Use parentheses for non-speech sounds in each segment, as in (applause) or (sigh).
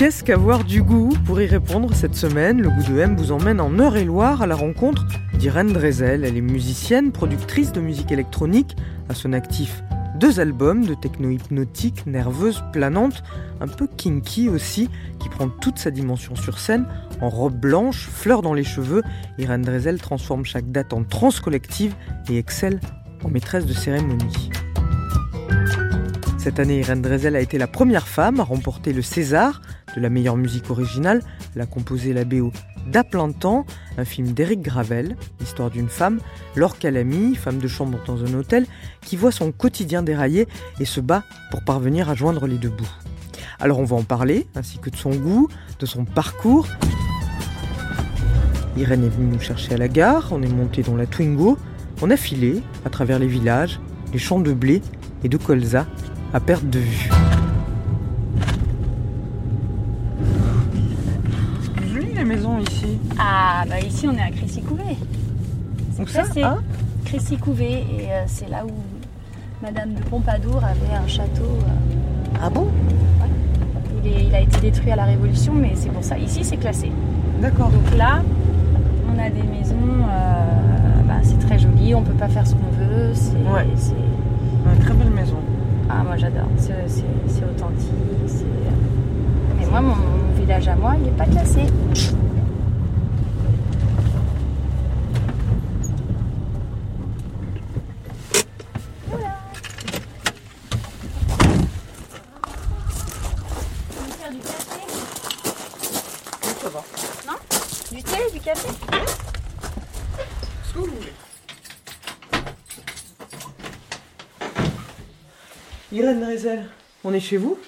Qu'est-ce qu'avoir du goût Pour y répondre, cette semaine, le goût de M vous emmène en Eure-et-Loire à la rencontre d'Irène Drezel. Elle est musicienne, productrice de musique électronique, à son actif deux albums de techno hypnotique, nerveuse, planante, un peu kinky aussi, qui prend toute sa dimension sur scène, en robe blanche, fleurs dans les cheveux. Irène Drezel transforme chaque date en trance collective et excelle en maîtresse de cérémonie. Cette année, Irène Drezel a été la première femme à remporter le César de la meilleure musique originale. Elle a composé la BO d'À plein temps, un film d'Éric Gravel, l'histoire d'une femme, Laure Calamy, femme de chambre dans un hôtel, qui voit son quotidien dérailler et se bat pour parvenir à joindre les deux bouts. Alors on va en parler, ainsi que de son goût, de son parcours. Irène est venue nous chercher à la gare, on est monté dans la Twingo, on a filé à travers les villages, les champs de blé et de colza à perte de vue. Jolie les maisons ici. Ah, bah ici on est à Crécy-Couvé. Donc ça, c'est hein Crécy-Couvé et euh, c'est là où Madame de Pompadour avait un château. euh, Ah bon il, est- il a été détruit à la Révolution, mais c'est pour ça. Ici c'est classé. D'accord. Donc là, on a des maisons. euh, bah, c'est très joli, on peut pas faire ce qu'on veut. C'est, Ouais. c'est- Une très belle maison. Ah, moi j'adore. C'est, c'est- c'est authentique. c'est- Mais moi, mon, mon village à moi, il n'est pas classé. faire du café ça va. Non Du thé, du café Ce que vous voulez. Irène Drezel, on est chez vous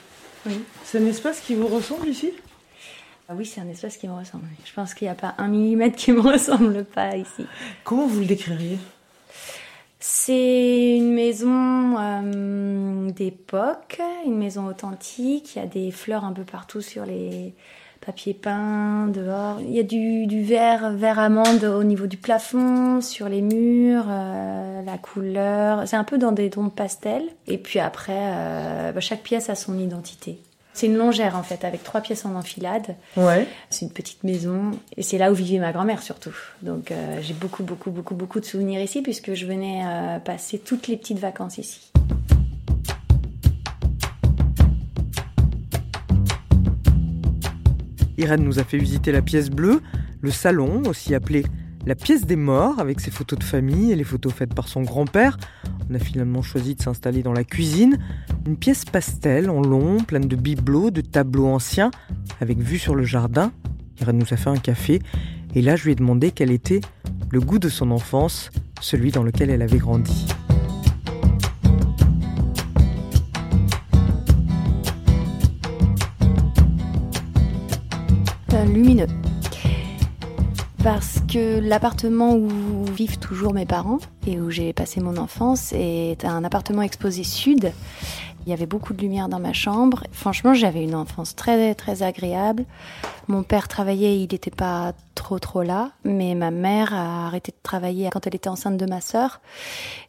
Oui. C'est un espace qui vous ressemble ici? Ah oui, c'est un espace qui me ressemble. Je pense qu'il n'y a pas un millimètre qui me (laughs) ressemble pas ici. Comment vous le décririez? C'est une maison euh, d'époque, une maison authentique. Il y a des fleurs un peu partout sur les papiers peints, dehors. Il y a du, du vert, vert amande au niveau du plafond, sur les murs, euh, la couleur. C'est un peu dans des tons pastels. Et puis après, euh, bah, chaque pièce a son identité. C'est une longère en fait, avec trois pièces en enfilade. Ouais. C'est une petite maison et c'est là où vivait ma grand-mère surtout. Donc euh, j'ai beaucoup, beaucoup, beaucoup, beaucoup de souvenirs ici puisque je venais euh, passer toutes les petites vacances ici. Irène nous a fait visiter la pièce bleue, le salon, aussi appelé la pièce des morts, avec ses photos de famille et les photos faites par son grand-père. On a finalement choisi de s'installer dans la cuisine, une pièce pastel en long, pleine de bibelots, de tableaux anciens, avec vue sur le jardin. Irène nous a fait un café, et là je lui ai demandé quel était le goût de son enfance, celui dans lequel elle avait grandi. Lumineux. Parce que l'appartement où vivent toujours mes parents et où j'ai passé mon enfance est un appartement exposé sud. Il y avait beaucoup de lumière dans ma chambre. Franchement, j'avais une enfance très très agréable. Mon père travaillait, il n'était pas trop trop là, mais ma mère a arrêté de travailler quand elle était enceinte de ma sœur.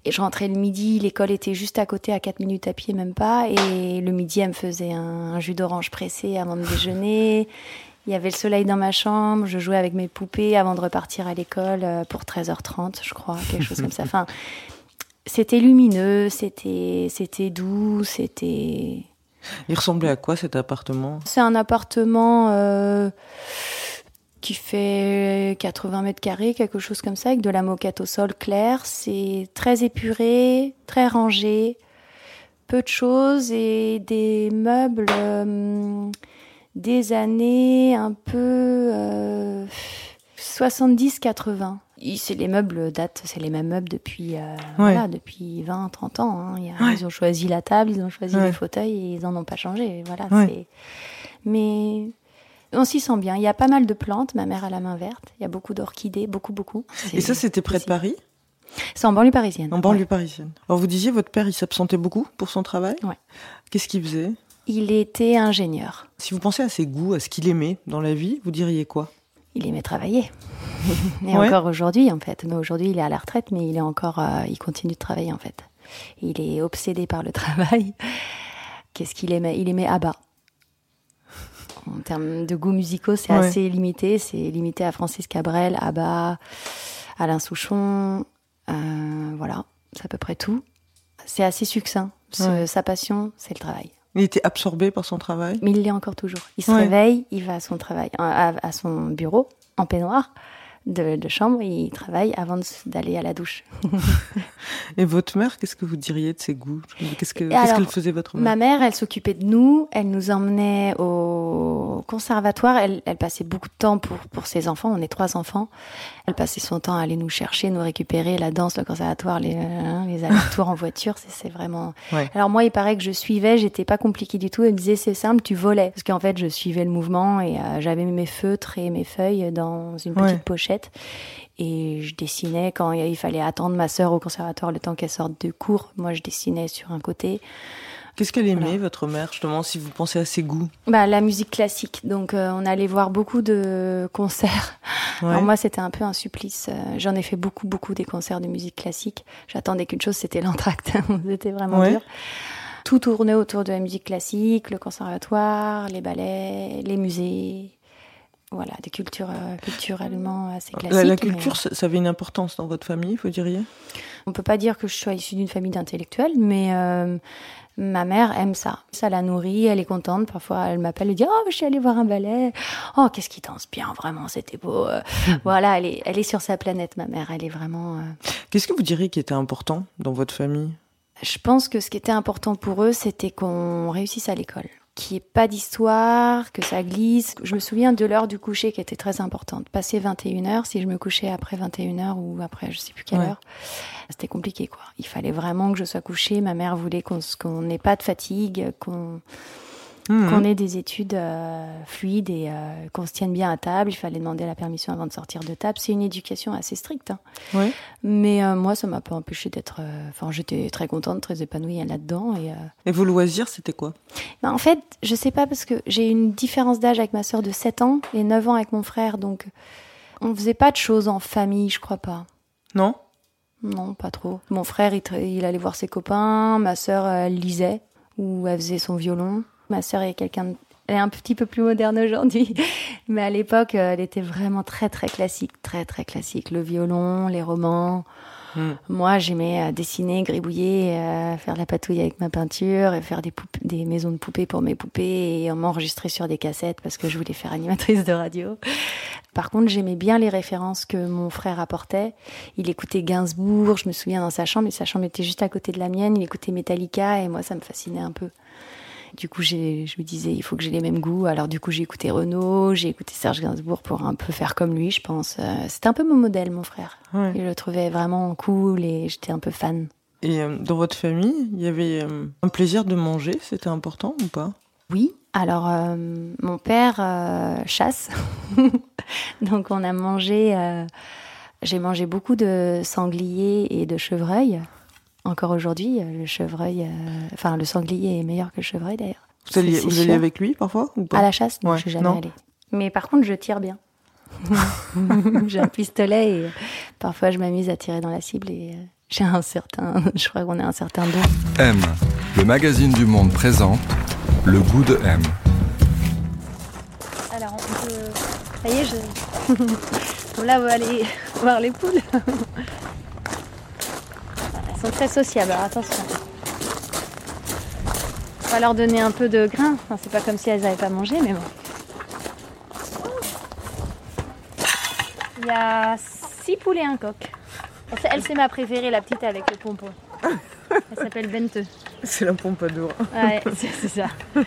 Et je rentrais le midi, l'école était juste à côté, à 4 minutes à pied même pas. Et le midi, elle me faisait un, un jus d'orange pressé avant de déjeuner. Il y avait le soleil dans ma chambre, je jouais avec mes poupées avant de repartir à l'école euh, pour 13h30, je crois, quelque chose comme ça. (laughs) Enfin, c'était lumineux, c'était c'était doux, c'était Il ressemblait à quoi cet appartement? C'est un appartement euh, qui fait 80 mètres carrés, quelque chose comme ça, avec de la moquette au sol clair. C'est très épuré, très rangé, peu de choses et des meubles euh, des années un peu euh, 70-80. il- c'est les meubles datent, c'est les mêmes meubles depuis, euh, voilà, depuis 20, 30 ans. hein. Il y a- Ouais. Ils ont choisi la table, ils ont choisi Ouais. les fauteuils et ils en ont pas changé. Voilà, Mais on s'y sent bien. Il y a pas mal de plantes. Ma mère a la main verte. Il y a beaucoup d'orchidées, beaucoup, beaucoup. Et ça, c'était près de. Paris, C'est en banlieue parisienne. en banlieue Ouais. parisienne. Alors vous disiez, votre père, il s'absentait beaucoup pour son travail? Ouais. Qu'est-ce qu'il faisait? Il était ingénieur. Si vous pensez à ses goûts, à ce qu'il aimait dans la vie, vous diriez quoi? Il aimait travailler. (laughs) Et Ouais. encore aujourd'hui, en fait. Mais aujourd'hui, il est à la retraite, mais il est encore, euh, il continue de travailler, en fait. Il est obsédé par le (laughs) travail. Qu'est-ce qu'il aimait? Il aimait ABBA. En termes de goûts musicaux, c'est Ouais. assez limité. C'est limité à Francis Cabrel, ABBA, Alain Souchon. euh, voilà, c'est à peu près tout. C'est assez succinct. Ouais. Sa passion, c'est le travail. Il était absorbé par son travail Mais il l'est encore toujours. Il se Ouais. réveille, il va à son travail, à, à son bureau en peignoir de, de chambre, il travaille avant d'aller à la douche. (laughs) Et votre mère, qu'est-ce que vous diriez de ses goûts? Qu'est-ce que- Et qu'est-ce alors, qu'elle faisait votre mère Ma mère, elle s'occupait de nous, elle nous emmenait au conservatoire, elle, elle passait beaucoup de temps pour, pour ses enfants, on est trois enfants. Elle passait son temps à aller nous chercher, nous récupérer, la danse, le conservatoire, les, hein, les allers-retours en voiture, c'est c'est vraiment... Ouais. Alors moi, il paraît que je suivais, j'étais pas compliquée du tout, elle me disait c'est simple, tu volais. Parce qu'en fait, je suivais le mouvement et euh, j'avais mes feutres et mes feuilles dans une petite Ouais. pochette. Et je dessinais quand il fallait attendre ma sœur au conservatoire le temps qu'elle sorte de cours. Moi, je dessinais sur un côté. Qu'est-ce qu'elle aimait, Voilà. votre mère, justement, si vous pensez à ses goûts? Bah, la musique classique. Donc, euh, on allait voir beaucoup de concerts. Ouais. Alors moi, c'était un peu un supplice. Euh, J'en ai fait beaucoup, beaucoup des concerts de musique classique. J'attendais qu'une chose, c'était l'entracte. (laughs) c'était vraiment Ouais. dur. Tout tournait autour de la musique classique, le conservatoire, les ballets, les musées. Voilà, des cultures euh, culturellement assez classiques. La, la mais, culture, ça, ça avait une importance dans votre famille, vous diriez? On peut pas dire que je sois issue d'une famille d'intellectuels, mais euh, ma mère aime ça. Ça la nourrit, elle est contente. Parfois, elle m'appelle et dit Oh, je suis allée voir un ballet. Oh, qu'est-ce qui danse bien, vraiment, c'était beau. Euh, voilà, elle est, elle est sur sa planète, ma mère. Elle est vraiment. euh, Qu'est-ce que vous diriez qui était important dans votre famille? Je pense que ce qui était important pour eux, c'était qu'on réussisse à l'école. Qu'il n'y ait pas d'histoire, que ça glisse. Je me souviens de l'heure du coucher qui était très importante. Passer 21h, si je me couchais après 21h ou après je sais plus quelle Ouais. heure, c'était compliqué quoi. Il fallait vraiment que je sois couchée. Ma mère voulait qu'on n'ait pas de fatigue, qu'on Mhm. qu'on ait des études euh, fluides et euh, qu'on se tienne bien à table. Il fallait demander la permission avant de sortir de table. C'est une éducation assez stricte. hein. Ouais. Mais euh, moi, ça m'a pas empêché d'être. Enfin, j'étais très contente, très épanouie là-dedans. Et, Et vos loisirs, c'était quoi? Ben, en fait, je sais pas parce que j'ai une différence d'âge avec ma sœur de 7 ans et 9 ans avec mon frère. Donc, on faisait pas de choses en famille, je crois pas. Non? Non, pas trop. Mon frère, il, il allait voir ses copains. Ma sœur, elle lisait ou elle faisait son violon. Ma sœur est quelqu'un de- Elle est un petit peu plus moderne aujourd'hui. (laughs) Mais à l'époque, euh, elle était vraiment très, très classique. Très, très classique. Le violon, les romans. Hmm. Moi, j'aimais euh, dessiner, gribouiller, euh, faire de la patouille avec ma peinture, et faire des, des maisons de poupées pour mes poupées et m'enregistrer sur des cassettes parce que je voulais faire animatrice de radio. Par contre, j'aimais bien les références que mon frère apportait. Il écoutait Gainsbourg, je me souviens dans sa chambre, et sa chambre était juste à côté de la mienne. Il écoutait Metallica et moi, ça me fascinait un peu. Du coup, je me disais, il faut que j'ai les mêmes goûts. Alors, du coup, j'ai écouté Renaud, j'ai écouté Serge Gainsbourg pour un peu faire comme lui, je pense. Euh, C'était un peu mon modèle, mon frère. Ouais. Je le trouvais vraiment cool et j'étais un peu fan. Et euh, dans votre famille, il y avait euh, un plaisir de manger, c'était important ou pas? Oui. Alors, euh, mon père euh, chasse. (laughs) Donc, on a mangé. euh, J'ai mangé beaucoup de sangliers et de chevreuils. Encore aujourd'hui, euh, le chevreuil. euh, Enfin, le sanglier est meilleur que le chevreuil d'ailleurs. Vous alliez, vous avec lui parfois ou pas À la chasse, non, Ouais, je suis jamais non. allée. Mais par contre, je tire bien. (laughs) j'ai un pistolet et euh, parfois je m'amuse à tirer dans la cible et j'ai un certain. (laughs) Je crois qu'on a un certain don. M, le magazine du monde présente le goût de M. Alors, on peut. Ça y est, je. (laughs) Là, on va aller voir les poules. Sont très sociables, alors attention. On va leur donner un peu de grain. Enfin, c'est pas comme si elles n'avaient pas mangé, mais bon. Il y a six poulets et un coq. Elle, c'est ma préférée, la petite avec le pompon. Elle s'appelle Bente. C'est la pompadour. Ouais, c'est ça. (laughs)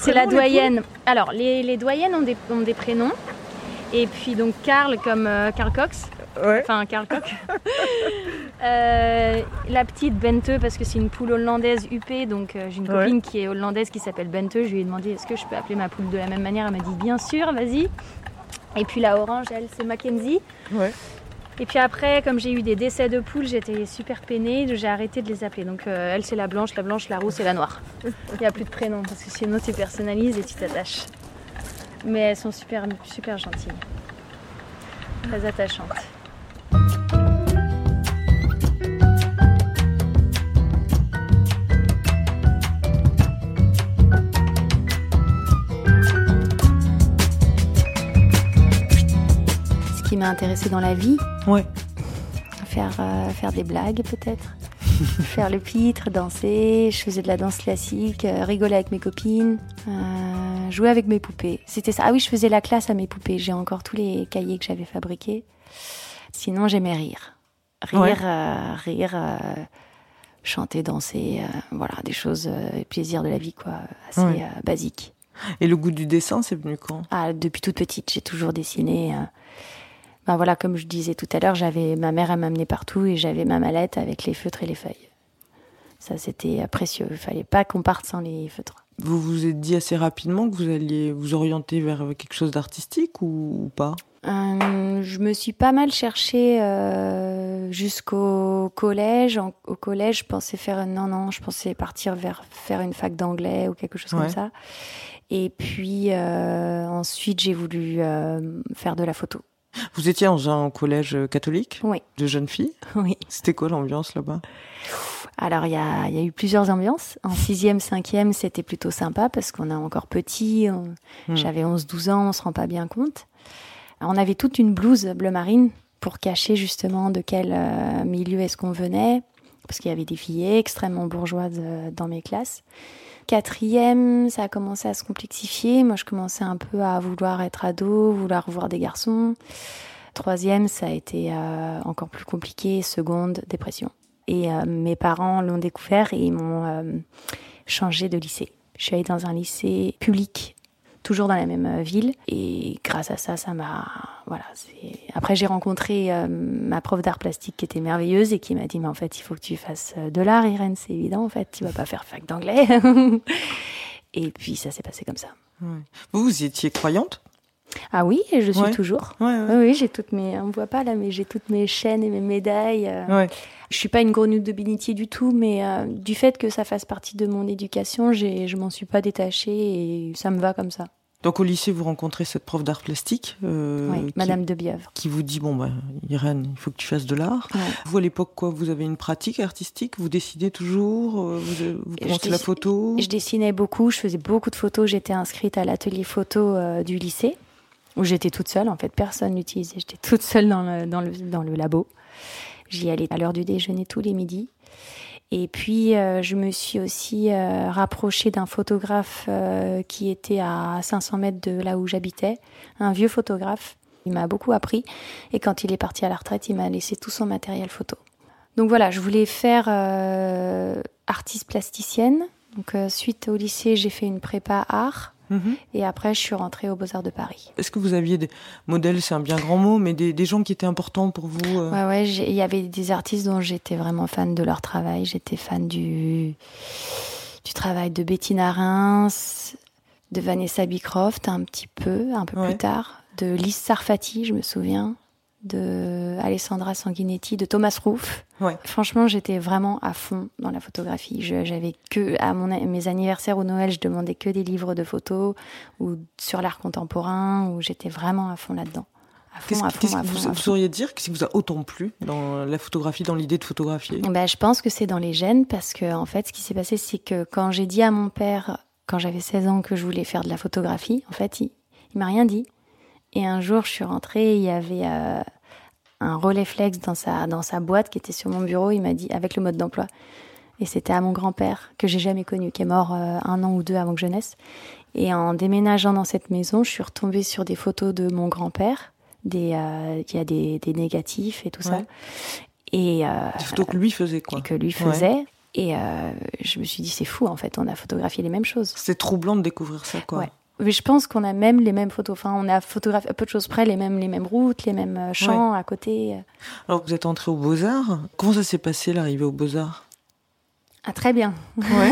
C'est la doyenne. Alors, les, les doyennes ont des, ont des prénoms. Et puis, donc, Karl comme euh, Karl Cox. Ouais. Enfin, Karl Koch. (laughs) Euh, la petite Bente, parce que c'est une poule hollandaise UP, donc euh, j'ai une Ouais. copine qui est hollandaise qui s'appelle Bente. Je lui ai demandé est-ce que je peux appeler ma poule de la même manière? Elle m'a dit bien sûr, vas-y. Et puis la orange, elle, c'est Mackenzie. Ouais. Et puis après, comme j'ai eu des décès de poules, j'étais super peinée, j'ai arrêté de les appeler. Donc euh, elle, c'est la blanche, la blanche, la rousse et la noire. Il n'y a plus de prénom, parce que sinon tu personnalises et tu t'attaches. Mais elles sont super, super gentilles. Très attachantes. M'a intéressée dans la vie, Ouais. faire, euh, faire des blagues peut-être. (laughs) faire le pitre, danser, je faisais de la danse classique, euh, rigoler avec mes copines, euh, jouer avec mes poupées. C'était ça. Ah oui, je faisais la classe à mes poupées. J'ai encore tous les cahiers que j'avais fabriqués. Sinon, j'aimais rire. Rire, Ouais. euh, rire, euh, chanter, danser, euh, voilà, des choses, euh, plaisir de la vie, quoi, assez Ouais. euh, basiques. Et le goût du dessin, c'est venu quand? Ah, depuis toute petite, j'ai toujours dessiné. Ben voilà, comme je disais tout à l'heure, j'avais ma mère, elle m'amenait partout et j'avais ma mallette avec les feutres et les feuilles. Ça, c'était précieux. Il fallait pas qu'on parte sans les feutres. Vous vous êtes dit assez rapidement que vous alliez vous orienter vers quelque chose d'artistique ou, ou pas? Euh, je me suis pas mal cherchée euh, jusqu'au collège. En- au collège, je pensais faire non non, je pensais partir vers faire une fac d'anglais ou quelque chose Ouais. comme ça. Et puis euh, ensuite, j'ai voulu faire de la photo. Vous étiez dans un collège catholique Oui, de jeunes filles (laughs) oui. C'était quoi l'ambiance là-bas? Alors, il y a, y a eu plusieurs ambiances. En sixième, cinquième, c'était plutôt sympa parce qu'on est encore petit. on- Hmm. J'avais 11-12 ans, on se rend pas bien compte. On avait toute une blouse bleu marine pour cacher justement de quel euh, milieu est-ce qu'on venait. Parce qu'il y avait des filles extrêmement bourgeoises euh, dans mes classes. Quatrième, ça a commencé à se complexifier. Moi, je commençais un peu à vouloir être ado, vouloir voir des garçons. Troisième, ça a été euh, encore plus compliqué. Seconde, dépression. Et euh, mes parents l'ont découvert et ils m'ont changé de lycée. Je suis allée dans un lycée public, toujours dans la même euh, ville. Et grâce à ça, ça m'a. Voilà. Après, j'ai rencontré euh, ma prof d'art plastique qui était merveilleuse et qui m'a dit Mais en fait, il faut que tu fasses euh, de l'art, Irène, c'est évident. En fait, tu vas pas faire fac d'anglais. (laughs) et puis, ça s'est passé comme ça. Vous, vous étiez croyante? Ah oui, je suis Ouais. toujours. Ouais, ouais. Oui, oui, j'ai toutes mes. On me voit pas là, mais j'ai toutes mes chaînes et mes médailles. euh. Je suis pas une grenouille de bénitier du tout, mais euh, du fait que ça fasse partie de mon éducation, je m'en suis pas détachée et ça me va comme ça. Donc au lycée, vous rencontrez cette prof d'art plastique euh, Oui, qui, Madame de Bièvre. qui vous dit bon bah Irène, il faut que tu fasses de l'art. Ouais. Vous à l'époque quoi, vous avez une pratique artistique, vous dessinez toujours, euh, vous, vous la photo? Je dessinais beaucoup, je faisais beaucoup de photos. J'étais inscrite à l'atelier photo euh, du lycée, où j'étais toute seule. En fait, personne l'utilisait. J'étais toute seule dans le, dans le, dans le labo. J'y allais à l'heure du déjeuner tous les midis. Et puis, euh, je me suis aussi euh, rapprochée d'un photographe euh, qui était à 500 mètres de là où j'habitais, un vieux photographe. Il m'a beaucoup appris. Et quand il est parti à la retraite, il m'a laissé tout son matériel photo. Donc voilà, je voulais faire artiste plasticienne. Donc suite au lycée, j'ai fait une prépa art. Mhm. Et après, je suis rentrée aux Beaux-Arts de Paris. Est-ce que vous aviez des modèles, c'est un bien grand mot, mais des, des gens qui étaient importants pour vous euh, Ouais, ouais, il y avait des artistes dont j'étais vraiment fan de leur travail. J'étais fan du, du travail de Bettina Reims, de Vanessa Bicroft un petit peu, un peu Ouais. plus tard, de Lise Sarfati, je me souviens, de Alessandra Sanguinetti, de Thomas Rouff. Ouais. Franchement, j'étais vraiment à fond dans la photographie. J'avais que à mon, mes anniversaires ou Noël, je demandais que des livres de photos ou sur l'art contemporain, où j'étais vraiment à fond là-dedans. À fond, Qu'est-ce à fond, fond, vous, sauriez dire? Que ce qui vous a autant plu dans la photographie, dans l'idée de photographier? Ben, je pense que c'est dans les gènes parce que en fait, ce qui s'est passé, c'est que quand j'ai dit à mon père, quand j'avais 16 ans, que je voulais faire de la photographie, en fait, il, il m'a rien dit. Et un jour, je suis rentrée, il y avait euh, un relais flex dans sa, dans sa boîte qui était sur mon bureau. Il m'a dit, avec le mode d'emploi. Et c'était à mon grand-père, que j'ai jamais connu, qui est mort euh, un an ou deux avant que je naisse. Et en déménageant dans cette maison, je suis retombée sur des photos de mon grand-père. Des, euh, il y a des, des négatifs et tout ça. Ouais. Et, euh, Des photos que lui faisait quoi. et que lui Ouais. faisait. Et euh, je me suis dit, c'est fou, en fait, on a photographié les mêmes choses. C'est troublant de découvrir ça quoi. Ouais. Mais je pense qu'on a même les mêmes photos. Enfin, on a photographié à peu de choses près les mêmes, les mêmes routes, les mêmes euh, champs à côté. Alors, vous êtes entré aux Beaux-Arts. Comment ça s'est passé l'arrivée aux Beaux-Arts? Ah, très bien. Ouais.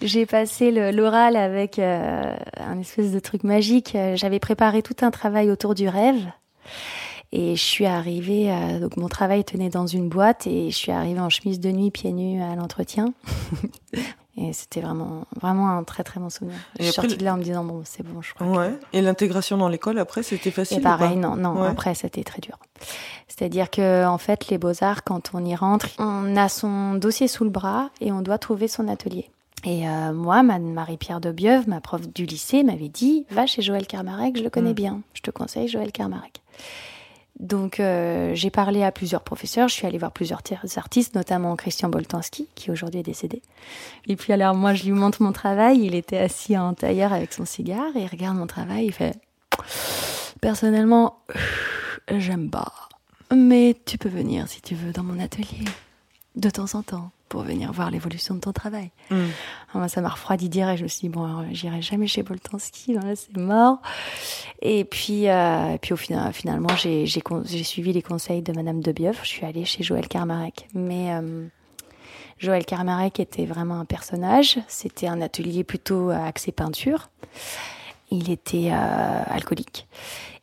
(laughs) J'ai passé l'oral avec euh, un espèce de truc magique. J'avais préparé tout un travail autour du rêve. Et je suis arrivée, euh, donc mon travail tenait dans une boîte et je suis arrivée en chemise de nuit, pieds nus à l'entretien. (laughs) Et c'était vraiment, vraiment un très très bon souvenir. je suis sortie de là en me disant bon, c'est bon, je crois. Ouais. Et l'intégration dans l'école après, c'était facile. Et pareil, non, non. Après, c'était très dur. C'est-à-dire que en fait, les beaux arts, quand on y rentre, on a son dossier sous le bras et on doit trouver son atelier. Et euh, moi, Marie-Pierre de Bieuve, ma prof du lycée, m'avait dit va chez Joël Kermarek, je le connais mm. bien. Je te conseille Joël Kermarek. Donc euh, j'ai parlé à plusieurs professeurs, je suis allée voir plusieurs artistes, notamment Christian Boltanski, qui aujourd'hui est décédé. Et puis alors moi je lui montre mon travail, il était assis en tailleur avec son cigare et il regarde mon travail, il fait personnellement j'aime pas, mais tu peux venir si tu veux dans mon atelier de temps en temps pour venir voir l'évolution de ton travail. Mm. moi, ça m'a refroidi direct. Je me suis dit, bon, j'irai jamais chez Boltanski, c'est mort. Et puis, euh, et puis au final, finalement, j'ai suivi les conseils de Madame Debieuf. Je suis allée chez Joël Karmarek. Mais euh, Joël Karmarek était vraiment un personnage. C'était un atelier plutôt axé peinture. Il était euh, alcoolique.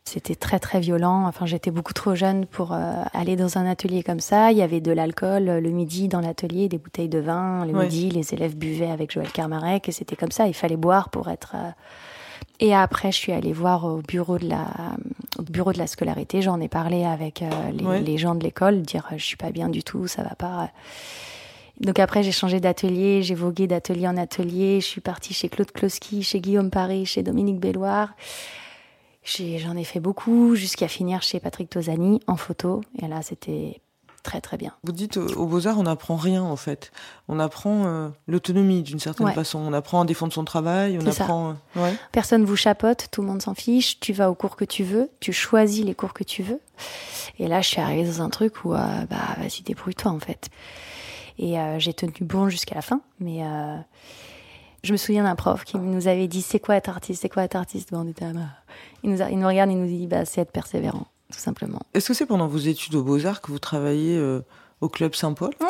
C'était très très violent. Enfin, j'étais beaucoup trop jeune pour euh, aller dans un atelier comme ça. Il y avait de l'alcool le midi dans l'atelier, des bouteilles de vin. Le midi, les élèves buvaient avec Joël Carmarek et c'était comme ça. Il fallait boire pour être. Euh, et après, je suis allée voir au bureau de la, au bureau de la scolarité. J'en ai parlé avec euh, les, les, gens de l'école, dire je suis pas bien du tout, ça va pas. Donc après, j'ai changé d'atelier, j'ai vogué d'atelier en atelier. Je suis partie chez Claude Kloski, chez Guillaume Paris, chez Dominique Belloir. J'en ai, fait beaucoup jusqu'à finir chez Patrick Tosani en photo. Et là, c'était très très bien. Vous dites au Beaux-Arts, on n'apprend rien en fait. On apprend euh, l'autonomie d'une certaine façon. On apprend à défendre son travail. On apprend. Euh, Personne vous chapote, tout le monde s'en fiche. Tu vas au cours que tu veux, tu choisis les cours que tu veux. Et là, je suis arrivée dans un truc où, euh, bah, vas-y, débrouille-toi en fait. Et j'ai tenu bon jusqu'à la fin, mais je me souviens d'un prof qui nous avait dit c'est quoi être artiste, c'est quoi être artiste? Bon, on était il, nous il nous regarde, il nous dit bah, c'est être persévérant, tout simplement. Est-ce que c'est pendant vos études aux Beaux-Arts que vous travaillez euh, au Club Saint-Paul? (laughs)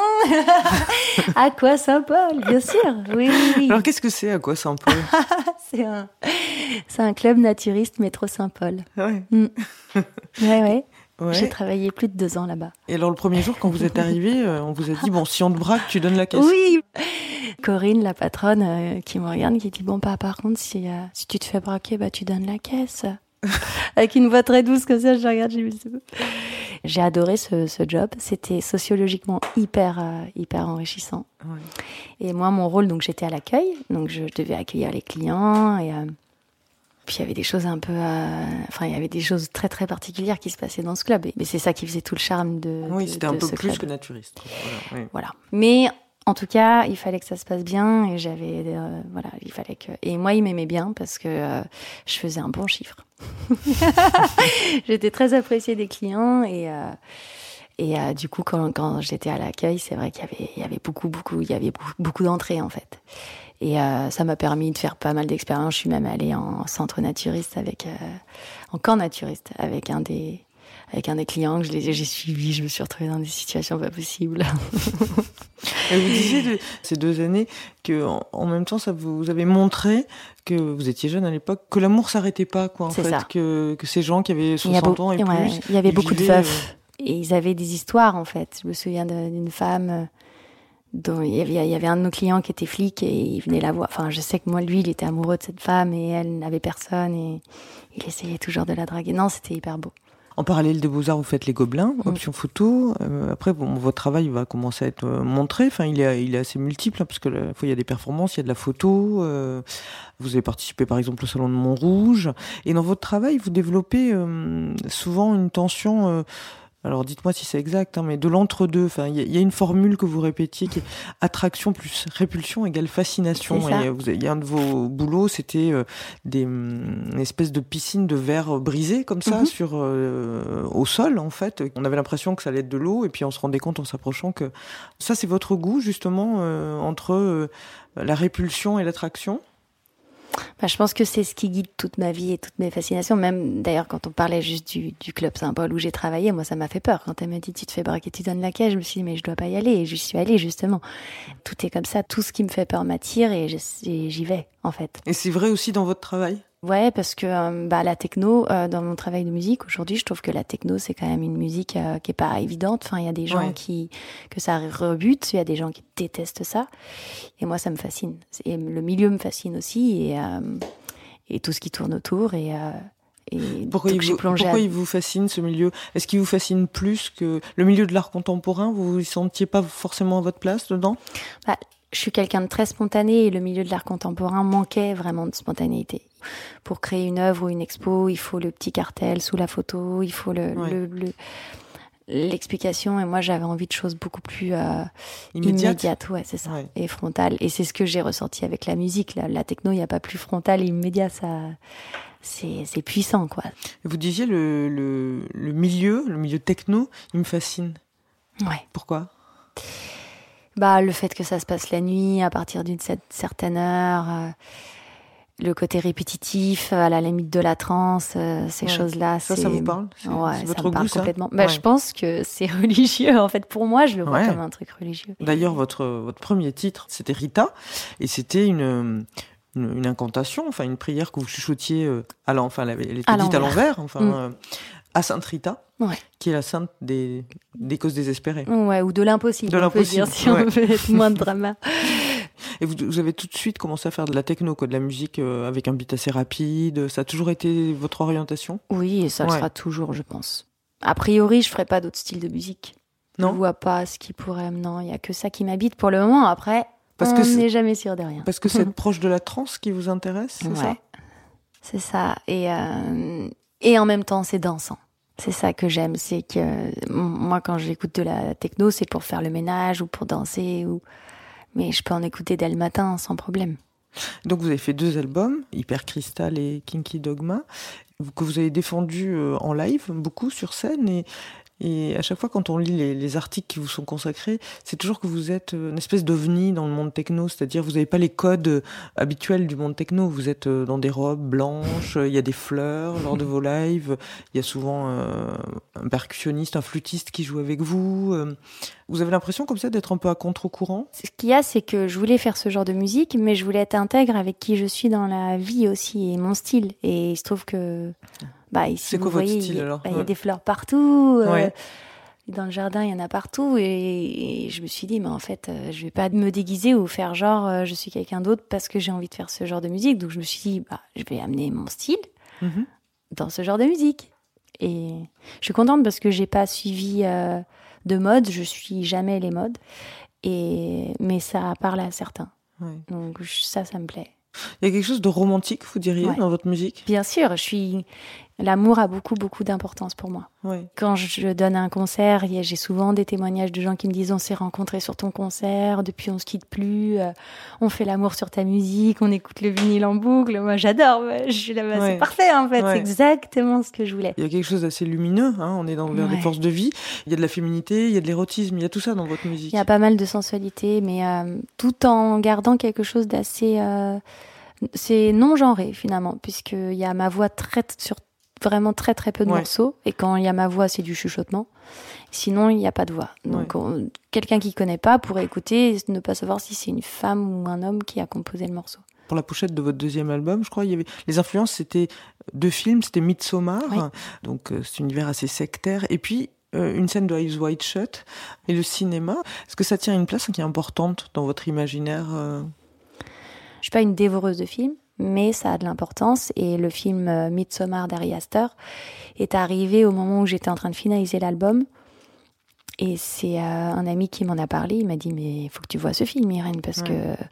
À quoi Saint-Paul, bien sûr, oui, oui, Alors qu'est-ce que c'est à quoi Saint-Paul? (laughs) C'est un, un club naturiste métro Saint-Paul. Ouais. Mm. ouais, ouais. J'ai travaillé plus de deux ans là-bas. Et alors le premier jour, quand vous êtes arrivé, euh, on vous a dit bon, si on te braque, tu donnes la caisse. Oui. Corinne, la patronne, euh, qui me regarde, qui dit bon, pas par contre, si, euh, si tu te fais braquer, bah tu donnes la caisse. (laughs) Avec une voix très douce comme ça, je regarde, j'ai J'ai adoré ce, ce job. C'était sociologiquement hyper, hyper enrichissant. Et moi, mon rôle, donc j'étais à l'accueil, donc je devais accueillir les clients et puis il y avait des choses un peu, euh, enfin il y avait des choses très très particulières qui se passaient dans ce club. Mais c'est ça qui faisait tout le charme de. Oui, c'était un peu plus que naturiste. Voilà, voilà. Mais en tout cas, il fallait que ça se passe bien et j'avais, euh, voilà, il fallait que. Et moi, il m'aimait bien parce que euh, je faisais un bon chiffre. (laughs) J'étais très appréciée des clients et. Et du coup, quand, quand j'étais à l'accueil, c'est vrai qu'il y avait, il y avait beaucoup, beaucoup, il y avait beaucoup, beaucoup d'entrées en fait. Et euh, ça m'a permis de faire pas mal d'expériences. Je suis même allée en centre naturiste avec, euh, en camp naturiste avec un des, avec un des clients que j'ai suivi. Je me suis retrouvée dans des situations pas possibles. (laughs) Vous disiez de ces deux années que, en, même temps, ça vous, avez montré que vous étiez jeune à l'époque, que l'amour s'arrêtait pas, quoi, en fait, ça. Que, que ces gens qui avaient 60 ans et plus, il y avait beaucoup de veufs. Euh, et ils avaient des histoires, en fait. Je me souviens d'une femme il, y avait, il y avait un de nos clients qui était flic et il venait la voir. Enfin, je sais que moi, lui, il était amoureux de cette femme et elle n'avait personne et il essayait toujours de la draguer. Non, c'était hyper beau. En parallèle des Beaux-Arts, vous faites les Gobelins, mm. option photo. Euh, après, bon, votre travail va commencer à être euh, montré. Enfin, il est, il est assez multiple, hein, parce que la fois, il y a des performances, il y a de la photo. Euh, vous avez participé, par exemple, au Salon de Montrouge. Et dans votre travail, vous développez souvent une tension alors dites-moi si c'est exact, hein, mais de l'entre-deux. Enfin, il y, a une formule que vous répétiez qui est attraction plus répulsion égale fascination. il y a un de vos boulots, c'était euh, des hum, une espèce de piscine de verre brisé comme ça mhm. sur euh, au sol en fait. On avait l'impression que ça allait être de l'eau et puis on se rendait compte en s'approchant que ça c'est votre goût justement euh, entre la répulsion et l'attraction? Bah, je pense que c'est ce qui guide toute ma vie et toutes mes fascinations. Même d'ailleurs, quand on parlait juste du, du club symbole où j'ai travaillé, moi, ça m'a fait peur. Quand elle m'a dit tu te fais braquer, tu donnes la caisse, je me suis dit mais je dois pas y aller. Et je suis allée justement. Tout est comme ça. Tout ce qui me fait peur m'attire et j'y vais en fait. Et c'est vrai aussi dans votre travail? Ouais, parce que euh, bah, la techno, euh, dans mon travail de musique aujourd'hui, je trouve que la techno c'est quand même une musique euh, qui est pas évidente. Enfin, il y a des gens Ouais. qui que ça rebute, il y a des gens qui détestent ça, et moi ça me fascine. Et le milieu me fascine aussi, et euh, et tout ce qui tourne autour, et et Pourquoi, il vous, pourquoi à- il vous fascine ce milieu? Est-ce qu'il vous fascine plus que le milieu de l'art contemporain? Vous vous sentiez pas forcément à votre place dedans? Je suis quelqu'un de très spontané, et le milieu de l'art contemporain manquait vraiment de spontanéité. Pour créer une œuvre ou une expo, il faut le petit cartel sous la photo, il faut le Ouais. le- le- l'explication. Et moi j'avais envie de choses beaucoup plus euh, Immédiate. immédiates. Ouais c'est ça. Ouais. et frontales. Et c'est ce que j'ai ressenti avec la musique la, la techno il n'y a pas plus frontal et immédiat. Ça c'est c'est puissant quoi. Vous disiez le, le, le milieu, le milieu techno, il me fascine. ouais. Pourquoi? Bah le fait que ça se passe la nuit à partir d'une cer- certaine heure euh, le côté répétitif à la limite de la transe euh, ces Ouais. choses là Ça, ça vous parle? Ouais, ça me parle goût, ça? complètement. Bah, Ouais. Je pense que c'est (laughs) religieux. En fait, pour moi, je le vois Ouais. comme un truc religieux. D'ailleurs, votre, votre premier titre, c'était Rita, et c'était une, une, incantation, enfin une prière que vous chuchotiez, euh, à l'en- enfin, elle était À dite à l'envers. l'envers, enfin, Mm. À Sainte Rita, Ouais. qui est la sainte des, des causes désespérées. Ouais, ou de l'impossible. De on peut dire, l'impossible, si ouais. on veut être moins de drama. (laughs) Et vous, vous avez tout de suite commencé à faire de la techno, quoi, de la musique euh, avec un beat assez rapide. Ça a toujours été votre orientation? Oui, et ça le sera toujours, je pense. A priori, je ferai pas d'autres styles de musique. Non? Je vois pas ce qui pourrait. Non, il y a que ça qui m'habite pour le moment. Après, Parce on que n'est jamais sûr de rien. Parce que c'est (laughs) proche de la trance qui vous intéresse, c'est ça? C'est ça. Et, euh, et en même temps, c'est dansant. C'est ça que j'aime. C'est que moi, quand j'écoute de la techno, c'est pour faire le ménage ou pour danser. Ou... Mais je peux en écouter dès le matin sans problème. Donc vous avez fait deux albums, Hyper Crystal et Kinky Dogma, que vous avez défendus euh, en live, beaucoup sur scène. Et, et à chaque fois, quand on lit les, les articles qui vous sont consacrés, c'est toujours que vous êtes euh, une espèce d'ovni dans le monde techno, c'est-à-dire vous n'avez pas les codes euh, habituels du monde techno. Vous êtes euh, dans des robes blanches, il y a des fleurs lors de vos lives, il y a souvent un percussionniste, un flûtiste qui joue avec vous. Vous avez l'impression comme ça d'être un peu à contre-courant? Ce qu'il y a, c'est que je voulais faire ce genre de musique, mais je voulais être intègre avec qui je suis dans la vie aussi et mon style. Et il se trouve que, bah, ici, C'est vous voyez, style, il y a- alors bah, il y a Ouais. des fleurs partout. euh. Dans le jardin, il y en a partout. Et, et je me suis dit, mais en fait, euh, je vais pas me déguiser ou faire genre, euh, je suis quelqu'un d'autre parce que j'ai envie de faire ce genre de musique. Donc je me suis dit, bah, je vais amener mon style Mhm. dans ce genre de musique. Et je suis contente parce que j'ai pas suivi euh, de mode, je suis jamais les modes. Et mais ça parle à certains. Ouais. Donc ça, ça me plaît. Il y a quelque chose de romantique, vous diriez, Ouais. dans votre musique? Bien sûr, je suis. L'amour a beaucoup beaucoup d'importance pour moi. Ouais. Quand je donne un concert, j'ai souvent des témoignages de gens qui me disent on s'est rencontrés sur ton concert, depuis on se quitte plus, euh, on fait l'amour sur ta musique, on écoute le vinyle en boucle. Moi j'adore, je suis là, Ouais. c'est parfait en fait, Ouais. c'est exactement ce que je voulais. Il y a quelque chose d'assez lumineux, hein, on est dans vers des forces de vie. Il y a de la féminité, il y a de l'érotisme, il y a tout ça dans votre musique. Il y a pas mal de sensualité, mais euh, tout en gardant quelque chose d'assez. euh, c'est non genré finalement, puisqu'il y a ma voix très, sur vraiment très très peu de Ouais. morceaux, et quand il y a ma voix, c'est du chuchotement. Sinon, il n'y a pas de voix. Donc, on- quelqu'un qui connaît pas pourrait écouter et ne pas savoir si c'est une femme ou un homme qui a composé le morceau. Pour la pochette de votre deuxième album, je crois, il y avait les influences, c'était deux films, c'était Midsommar, Oui. donc euh, c'est un univers assez sectaire, et puis euh, une scène de Eyes Wide Shut et le cinéma. Est-ce que ça tient une place qui est importante dans votre imaginaire euh? Je suis pas une dévoreuse de films, mais ça a de l'importance. Et le film euh, Midsommar d'Ari Aster est arrivé au moment où j'étais en train de finaliser l'album. Et c'est euh, un ami qui m'en a parlé. Il m'a dit mais il faut que tu vois ce film, Irène, parce Ouais. que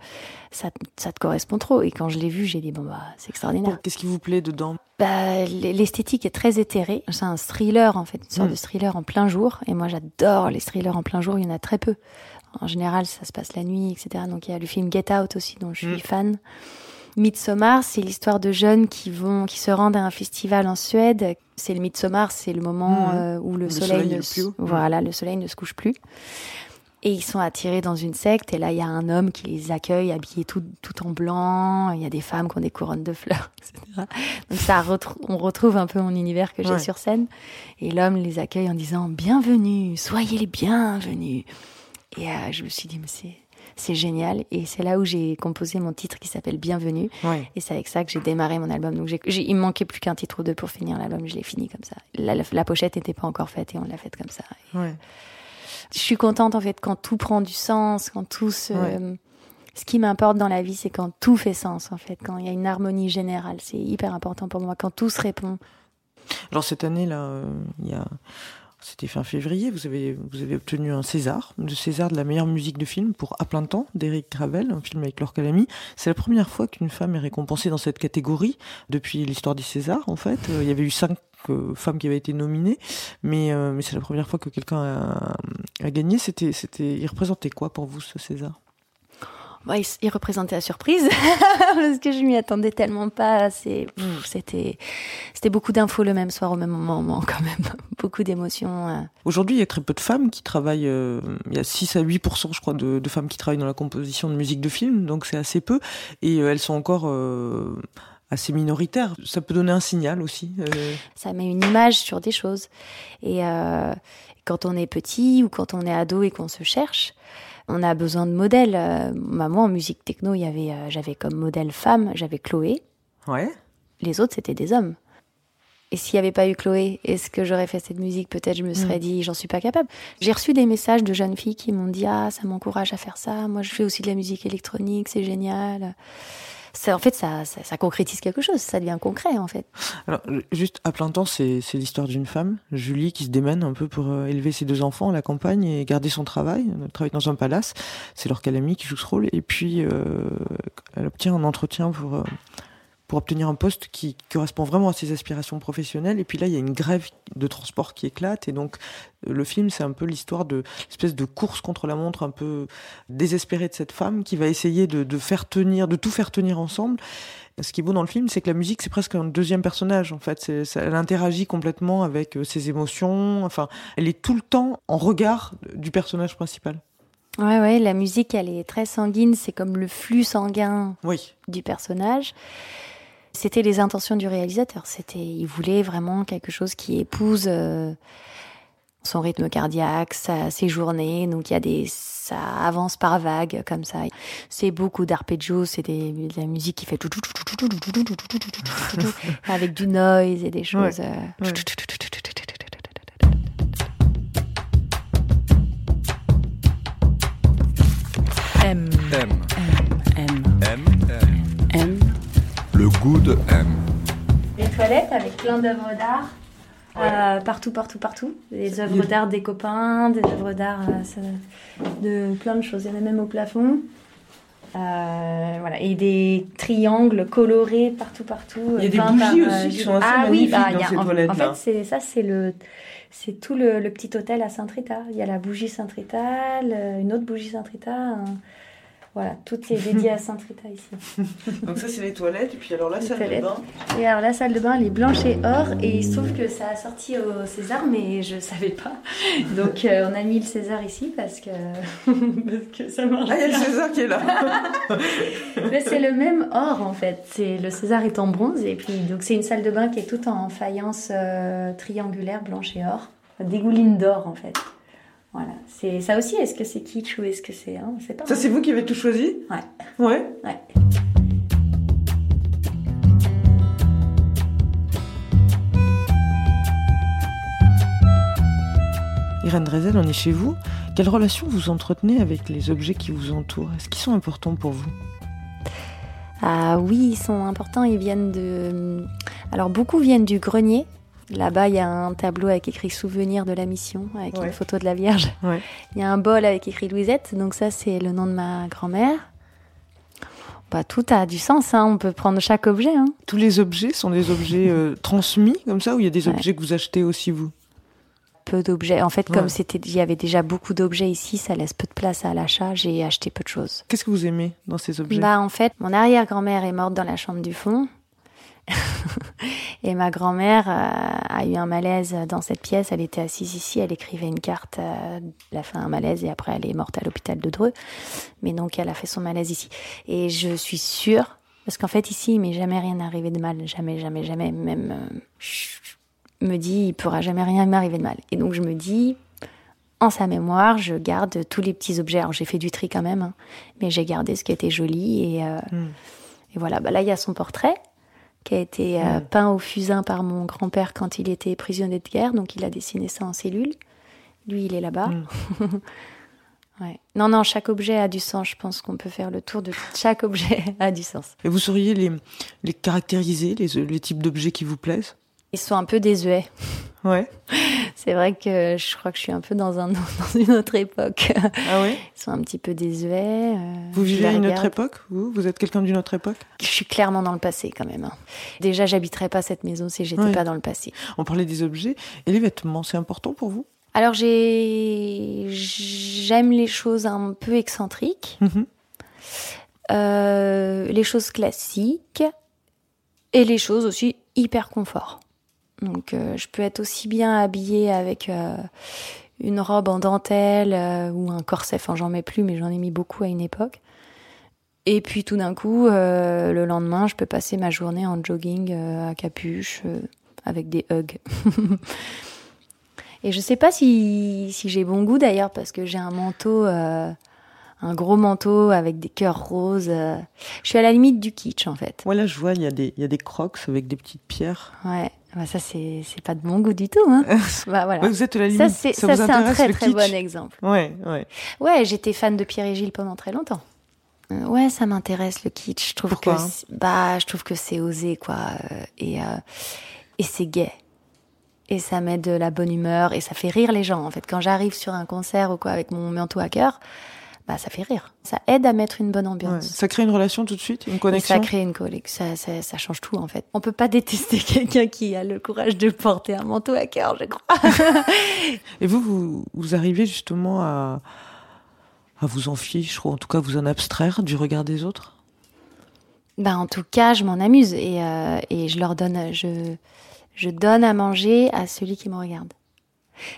ça, ça te correspond trop. Et quand je l'ai vu, j'ai dit bon bah c'est extraordinaire. Qu'est-ce qui vous plaît dedans? Bah, l'esthétique est très éthérée. C'est un thriller en fait, une sorte Mm. de thriller en plein jour. Et moi j'adore les thrillers en plein jour. Il y en a très peu. En général, ça se passe la nuit, etc. Donc il y a le film Get Out aussi, dont je suis Mm. fan. Midsommar, c'est l'histoire de jeunes qui vont, qui se rendent à un festival en Suède. C'est le Midsommar, c'est le moment Mhm. euh, où le, Le soleil, ne le plus voilà, le soleil ne se couche plus. Et ils sont attirés dans une secte, et là, il y a un homme qui les accueille, habillé tout, tout en blanc. Il y a des femmes qui ont des couronnes de fleurs, (laughs) etc. Donc, ça, on retrouve un peu mon univers que j'ai Ouais. sur scène. Et l'homme les accueille en disant Bienvenue, soyez les bienvenus. Et euh, je me suis dit, mais c'est. C'est génial et c'est là où j'ai composé mon titre qui s'appelle Bienvenue Ouais. et c'est avec ça que j'ai démarré mon album. Donc j'ai- il me manquait plus qu'un titre ou deux pour finir l'album, je l'ai fini comme ça. La, la- la pochette n'était pas encore faite et on l'a faite comme ça. Ouais. Je suis contente en fait quand tout prend du sens, quand tout se... Ouais. Ce qui m'importe dans la vie, c'est quand tout fait sens en fait, quand il y a une harmonie générale. C'est hyper important pour moi, quand tout se répond. Alors cette année là, euh, il y a c'était fin février, vous avez obtenu un César, le César de la meilleure musique de film pour À plein temps d'Eric Gravel, un film avec Laure Calamy. C'est la première fois qu'une femme est récompensée dans cette catégorie depuis l'histoire du César en fait. Euh, Il y avait eu cinq euh, femmes qui avaient été nominées, mais euh, mais c'est la première fois que quelqu'un a, a gagné. C'était c'était il représentait quoi pour vous ce César? Bah, il, il représentait la surprise (laughs) parce que je m'y attendais tellement pas. C'était, c'était beaucoup d'infos le même soir au même moment quand même, (laughs) beaucoup d'émotions. euh. Aujourd'hui, il y a très peu de femmes qui travaillent. euh, il y a 6 à 8 je crois, de, de femmes qui travaillent dans la composition de musique de film, donc c'est assez peu. Et euh, elles sont encore euh, assez minoritaires. Ça peut donner un signal aussi. euh, Ça met une image sur des choses. Et quand on est petit ou quand on est ado et qu'on se cherche, on a besoin de modèles. Euh, bah, moi, en musique techno, il y avait, euh, j'avais comme modèle femme, j'avais Chloé. Ouais. Les autres, c'était des hommes. Et s'il n'y avait pas eu Chloé, est-ce que j'aurais fait cette musique? Peut-être je me serais dit, j'en suis pas capable. J'ai reçu des messages de jeunes filles qui m'ont dit, ah, ça m'encourage à faire ça. Moi, je fais aussi de la musique électronique, c'est génial. Ça, en fait, ça, ça, ça concrétise quelque chose, ça devient concret, en fait. Alors, euh, juste à plein temps, c'est l'histoire d'une femme, Julie, qui se démène un peu pour euh, élever ses deux enfants à la campagne et garder son travail. Elle travaille dans un palace. C'est Laure Calamy qui joue ce rôle. Et puis, euh, elle obtient un entretien pour, euh, pour obtenir un poste qui correspond vraiment à ses aspirations professionnelles. Et puis là, il y a une grève de transport qui éclate. Et donc, euh, le film, c'est un peu l'histoire de espèce de course contre la montre un peu désespérée de cette femme qui va essayer de, de faire tenir, de tout faire tenir ensemble. Ce qui est beau dans le film, c'est que la musique, c'est presque un deuxième personnage. En fait, ça- elle interagit complètement avec euh, ses émotions. Enfin, elle est tout le temps en regard du personnage principal. Ouais, ouais, la musique, elle est très sanguine, c'est comme le flux sanguin Oui. du personnage. C'était les intentions du réalisateur. C'était, il voulait vraiment quelque chose qui épouse son rythme cardiaque, sa, ses journées. Donc il y a des, ça avance par vague comme ça. C'est beaucoup d'arpeggios, c'est de la musique qui fait tout, tout, tout, tout avec du noise et des choses. Ouais. Ouais. M. M. M. Le goût de M. Les toilettes avec plein d'œuvres d'art. euh, partout, partout, partout. Des œuvres d'art des copains, des œuvres d'art euh, de plein de choses. Il y en a même au plafond. Euh, voilà. Et des triangles colorés partout, partout. Il y a des bougies par, aussi euh, qui sont assez ah, oui, magnifiques bah, dans il y a- ces en, toilettes-là. En fait, c'est ça, c'est le. C'est tout le, le petit hôtel à Saint-Rita. Il y a la bougie Saint-Rita, une autre bougie Saint-Rita. un- Voilà, tout est dédié à Saint-Rita ici. (laughs) Donc ça, c'est les toilettes. Et puis alors la Les salle toilettes. de bain. Et alors la salle de bain, elle est blanche et or, et il se trouve que ça a sorti au César, mais je savais pas. Donc euh, on a mis le César ici parce que, (laughs) parce que ça marche. Ah, il y a le. César qui est là. (laughs) Mais c'est le même or en fait. C'est le César est en bronze et puis donc c'est une salle de bain qui est toute en faïence euh, triangulaire blanche et or, dégouline d'or en fait. Voilà. C'est ça aussi. Est-ce que c'est kitsch ou est-ce que c'est hein, on sait pas. Ça, c'est vous qui avez tout choisi Ouais. Ouais. Ouais. Irène Drezel, on est chez vous. Quelle relation vous entretenez avec les objets qui vous entourent? Est-ce qu'ils sont importants pour vous? Ah oui, ils sont importants. Ils viennent de. Alors beaucoup viennent du grenier. Là-bas, il y a un tableau avec écrit souvenir de la mission, avec Ouais. une photo de la Vierge. Ouais. Il y a un bol avec écrit Louisette. Donc ça, c'est le nom de ma grand-mère. Bah, tout a du sens. Hein. On peut prendre chaque objet. Hein. Tous les objets sont des objets euh, (laughs) transmis comme ça ou il y a des Ouais. objets que vous achetez aussi vous? Peu d'objets. En fait, comme c'était, il y avait déjà beaucoup d'objets ici, ça laisse peu de place à l'achat. J'ai acheté peu de choses. Qu'est-ce que vous aimez dans ces objets? Bah en fait, mon arrière-grand-mère est morte dans la chambre du fond. (laughs) Et ma grand-mère euh, a eu un malaise dans cette pièce. Elle était assise ici, elle écrivait une carte. euh, elle a fait un malaise et après elle est morte à l'hôpital de Dreux. Mais donc elle a fait son malaise ici. Et je suis sûre, parce qu'en fait ici, il m'est jamais rien arrivé de mal. Jamais, jamais, jamais. Même, euh, je me dis, il pourra jamais rien m'arriver de mal. Et donc je me dis, en sa mémoire, je garde tous les petits objets. Alors j'ai fait du tri quand même, hein, mais j'ai gardé ce qui était joli. Et, euh, Mm. et voilà, bah là il y a son portrait qui a été euh, peint au fusain par mon grand-père quand il était prisonnier de guerre. Donc il a dessiné ça en cellule. Lui, il est là-bas. Mm. (laughs) ouais. Non, non, chaque objet a du sens. Je pense qu'on peut faire le tour de chaque objet (laughs) a du sens. Et vous sauriez les, les caractériser, les, les types d'objets qui vous plaisent? Ils sont un peu désuets. Ouais. (laughs) C'est vrai que je crois que je suis un peu dans, un, (laughs) dans une autre époque. Ah ouais? Ils sont un petit peu désuets. euh, Vous vivez à une autre époque Vous? Vous êtes quelqu'un d'une autre époque? Je suis clairement dans le passé quand même. hein. Déjà, j'habiterais pas cette maison si j'étais Oui. pas dans le passé. On parlait des objets. Et les vêtements, c'est important pour vous? Alors j'ai, j'aime les choses un peu excentriques, Mhm. euh, les choses classiques et les choses aussi hyper confort. Donc euh, je peux être aussi bien habillée avec euh, une robe en dentelle euh, ou un corset. Enfin, j'en mets plus, mais j'en ai mis beaucoup à une époque. Et puis tout d'un coup, euh, le lendemain, je peux passer ma journée en jogging euh, à capuche euh, avec des hugs. (laughs) Et je sais pas si, si j'ai bon goût d'ailleurs parce que j'ai un manteau, euh, un gros manteau avec des cœurs roses. Je suis à la limite du kitsch en fait. Moi, là, je vois, il y, a des- il y a des crocs avec des petites pierres. Ouais, bah, ça c'est c'est pas de mon goût du tout. Hein. (laughs) bah voilà. Vous êtes la Ça limite. c'est ça ça vous c'est un très très bon exemple. Ouais, ouais. Ouais, j'étais fan de Pierre et Gilles pendant très longtemps. Euh, Ouais, ça m'intéresse le kitsch. Je trouve Pourquoi que c'est- bah je trouve que c'est osé quoi euh, et euh, et c'est gai. Et ça met de la bonne humeur et ça fait rire les gens en fait. Quand j'arrive sur un concert ou quoi avec mon manteau à cœur, bah ça fait rire. Ça aide à mettre une bonne Ouais. ambiance. Ça crée une relation tout de suite, une Et connexion. ça crée une collection, ça, ça, ça change tout en fait. On peut pas détester (laughs) quelqu'un qui a le courage de porter un manteau à cœur, je crois. (laughs) Et vous, vous, vous arrivez justement à, à vous en fiche, ou en tout cas vous en abstraire du regard des autres? Bah, en tout cas, je m'en amuse et, euh, et je leur donne, je, je donne à manger à celui qui me regarde.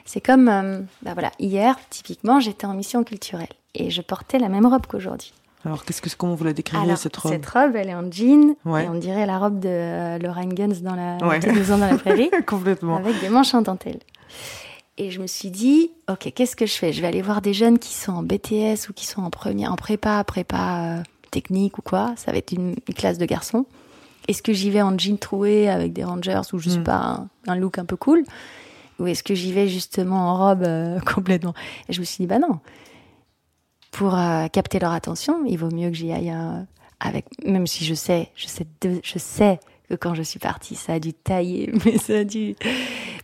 C'est comme, euh, bah voilà, hier, typiquement, j'étais en mission culturelle et je portais la même robe qu'aujourd'hui. Alors, qu'est-ce que, comment vous la décririez, Alors, cette robe cette robe, elle est en jean Ouais. et on dirait la robe de euh, Lorraine Guns dans la Ouais. Dans la prairie. (laughs) Complètement. avec des manches en dentelle. Et je me suis dit, ok, qu'est-ce que je fais? Je vais aller voir des jeunes qui sont en BTS ou qui sont en première, en prépa, prépa euh, technique ou quoi. Ça va être une, une classe de garçons. Est-ce que j'y vais en jean troué avec des Rangers ou je sais Mm. pas un, un look un peu cool? Ou est-ce que j'y vais justement en robe euh, (laughs) complètement Et je me suis dit, bah non. Pour euh, capter leur attention, il vaut mieux que j'y aille euh, avec, même si je sais, je sais, de- je sais que quand je suis partie, ça a dû tailler, (laughs) mais ça a dû.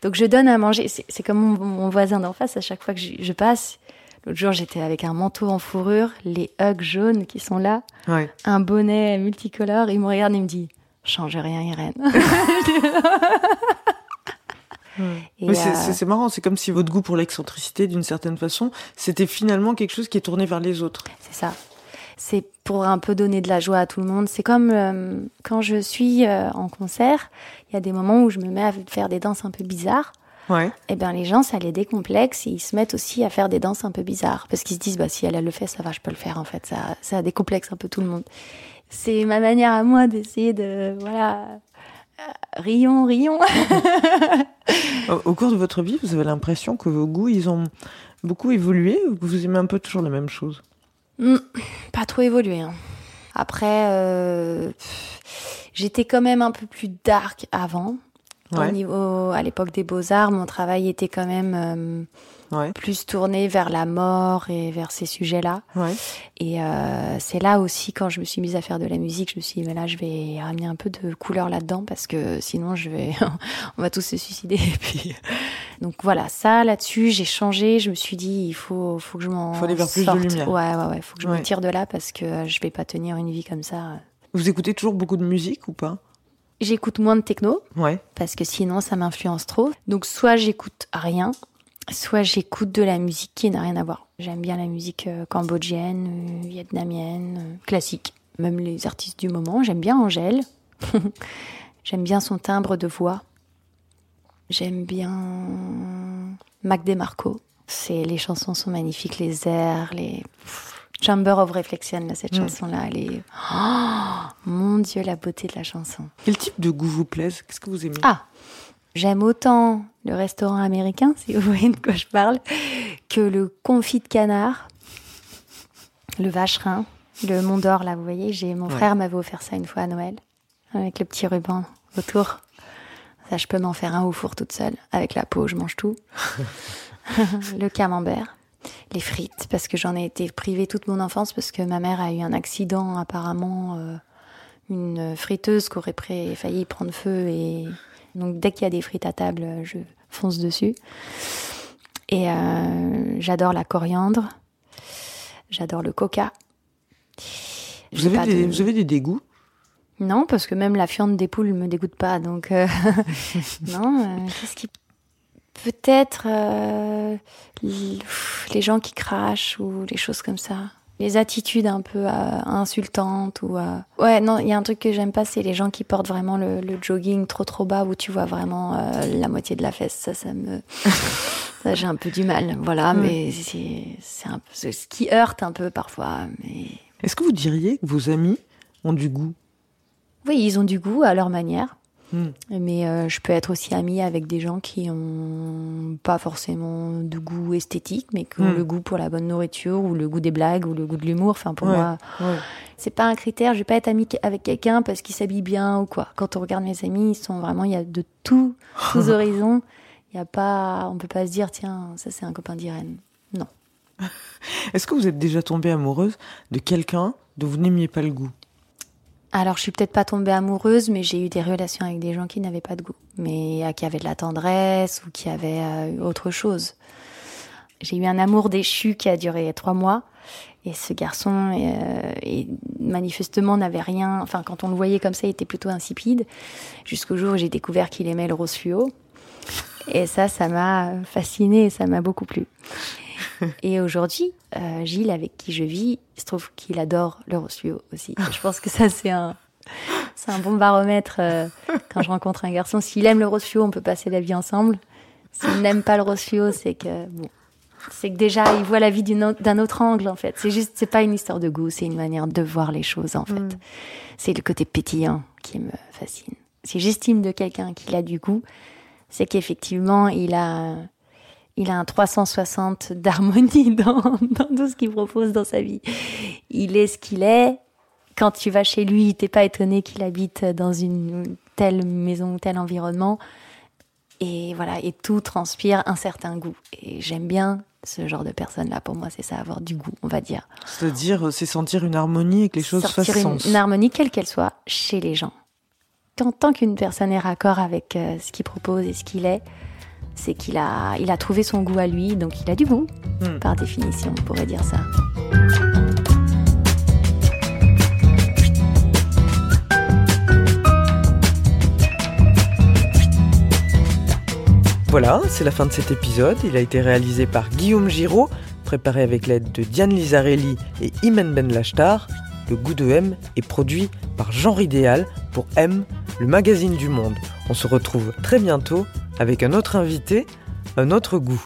Donc je donne à manger. C'est comme mon, mon voisin d'en face. À chaque fois que je, je passe, l'autre jour j'étais avec un manteau en fourrure, les hugs jaunes qui sont là, Ouais. un bonnet multicolore. Il me regarde et il me dit "Change rien, Irène." (laughs) Et, c'est, euh, c'est, marrant, c'est comme si votre goût pour l'excentricité, d'une certaine façon, c'était finalement quelque chose qui est tourné vers les autres. C'est ça. C'est pour un peu donner de la joie à tout le monde. C'est comme euh, quand je suis euh, en concert, il y a des moments où je me mets à faire des danses un peu bizarres. Ouais. Eh ben les gens, ça les décomplexe et ils se mettent aussi à faire des danses un peu bizarres parce qu'ils se disent bah si elle, elle le fait, ça va, je peux le faire en fait. Ça, ça décomplexe un peu tout le monde. C'est ma manière à moi d'essayer de voilà rions, rions. (laughs) Au, au cours de votre vie, vous avez l'impression que vos goûts, ils ont beaucoup évolué ou que vous aimez un peu toujours les mêmes choses Hmm, pas trop évolué. hein. Après, euh, j'étais quand même un peu plus dark avant. Ouais. Au niveau, à l'époque des beaux-arts, mon travail était quand même euh, Ouais. plus tourné vers la mort et vers ces sujets-là. Ouais. Et euh, c'est là aussi, quand je me suis mise à faire de la musique, je me suis dit, mais là, je vais ramener un peu de couleur là-dedans parce que sinon, je vais, (laughs) on va tous se suicider. (laughs) Et puis, donc voilà, ça, là-dessus, j'ai changé. Je me suis dit, il faut, faut que je m'en Faut aller vers plus de lumière. Ouais, ouais, ouais. Faut que je Ouais. me tire de là parce que je vais pas tenir une vie comme ça. Vous écoutez toujours beaucoup de musique ou pas? J'écoute moins de techno Ouais. parce que sinon, ça m'influence trop. Donc, soit j'écoute rien, soit j'écoute de la musique qui n'a rien à voir. J'aime bien la musique euh, cambodgienne, euh, vietnamienne, euh, classique. Même les artistes du moment. J'aime bien Angèle. (laughs) J'aime bien son timbre de voix. J'aime bien Mac DeMarco. C'est les chansons sont magnifiques, les airs, les Chamber of Reflection, là, cette Mm. chanson-là, elle est. Oh, (gasps) mon Dieu, la beauté de la chanson. Quel type de goût vous plaise? Qu'est-ce que vous aimez? Ah, j'aime autant le restaurant américain, si vous voyez de quoi je parle, que le confit de canard, le vacherin, le Mont d'Or, là, vous voyez. J'ai mon Ouais. frère m'avait offert ça une fois à Noël, avec le petit ruban autour. Ça, je peux m'en faire un au four toute seule. Avec la peau, je mange tout. (laughs) le camembert, les frites, parce que j'en ai été privée toute mon enfance, parce que ma mère a eu un accident, apparemment, euh, une friteuse qui aurait failli prendre feu. Et donc, dès qu'il y a des frites à table, je fonce dessus. Et euh, j'adore la coriandre. J'adore le coca. vous avez, des, de- vous avez des dégoûts? Non, parce que même la fiente des poules me dégoûte pas. Donc, euh, (laughs) non, euh, qu'est-ce qui. Peut-être euh, les gens qui crachent ou les choses comme ça. Les attitudes un peu euh, insultantes ou. euh, Ouais, non, il y a un truc que j'aime pas, c'est les gens qui portent vraiment le, le jogging trop trop bas où tu vois vraiment euh, la moitié de la fesse. Ça, ça me. (laughs) ça, j'ai un peu du mal. Voilà, Mm. mais c'est c'est un peu ce qui heurte un peu parfois. Mais. Est-ce que vous diriez que vos amis ont du goût? Oui, ils ont du goût à leur manière. Hmm. Mais euh, je peux être aussi amie avec des gens qui ont pas forcément de goût esthétique, mais qui ont Hmm. le goût pour la bonne nourriture, ou le goût des blagues, ou le goût de l'humour. Enfin, pour Ouais. moi, Ouais. c'est pas un critère. Je vais pas être amie avec quelqu'un parce qu'il s'habille bien ou quoi. Quand on regarde mes amis, ils sont vraiment, il y a de tout, (laughs) tous horizons. Il y a pas, on peut pas se dire, tiens, ça c'est un copain d'Irène. Non. (laughs) Est-ce que vous êtes déjà tombée amoureuse de quelqu'un dont vous n'aimiez pas le goût? Alors, je suis peut-être pas tombée amoureuse, mais j'ai eu des relations avec des gens qui n'avaient pas de goût, mais euh, qui avaient de la tendresse ou qui avaient euh, autre chose. J'ai eu un amour déchu qui a duré trois mois, et ce garçon, euh, manifestement, n'avait rien. Enfin, quand on le voyait comme ça, il était plutôt insipide, jusqu'au jour où j'ai découvert qu'il aimait le rose fluo. Et ça, ça m'a fascinée, ça m'a beaucoup plu. (laughs) Et aujourd'hui, euh, Gilles, avec qui je vis, il se trouve qu'il adore le fluo aussi. Je pense que ça, c'est un, c'est un bon baromètre euh, (laughs) quand je rencontre un garçon. S'il aime le rose fluo, on peut passer la vie ensemble. S'il n'aime pas le rose fluo, c'est que bon, c'est que déjà il voit la vie d'un autre angle en fait. C'est juste, c'est pas une histoire de goût, c'est une manière de voir les choses en fait. Mm. C'est le côté pétillant qui me fascine. Si j'estime de quelqu'un qu'il a du goût, c'est qu'effectivement il a il a un 360 d'harmonie (laughs) dans, dans tout ce qu'il propose dans sa vie. Il est ce qu'il est. Quand tu vas chez lui, t'es pas étonné qu'il habite dans une telle maison, tel environnement. Et voilà, et tout transpire un certain goût. Et j'aime bien ce genre de personne-là. Pour moi, c'est ça, avoir du goût, on va dire. C'est-à-dire, euh, c'est sentir une harmonie et que les choses Sortir fassent une, sens. une harmonie, quelle qu'elle soit, chez les gens. Quand tant qu'une personne est raccord avec euh, ce qu'il propose et ce qu'il est, c'est qu'il a, il a trouvé son goût à lui, donc il a du goût, Hmm. par définition, on pourrait dire ça. Voilà, c'est la fin de cet épisode. Il a été réalisé par Guillaume Giraud, préparé avec l'aide de Diane Lizarelli et Imen Ben Lachtar. Le goût de M est produit par Jean Ridéal pour M, le magazine du monde. On se retrouve très bientôt avec un autre invité, un autre goût.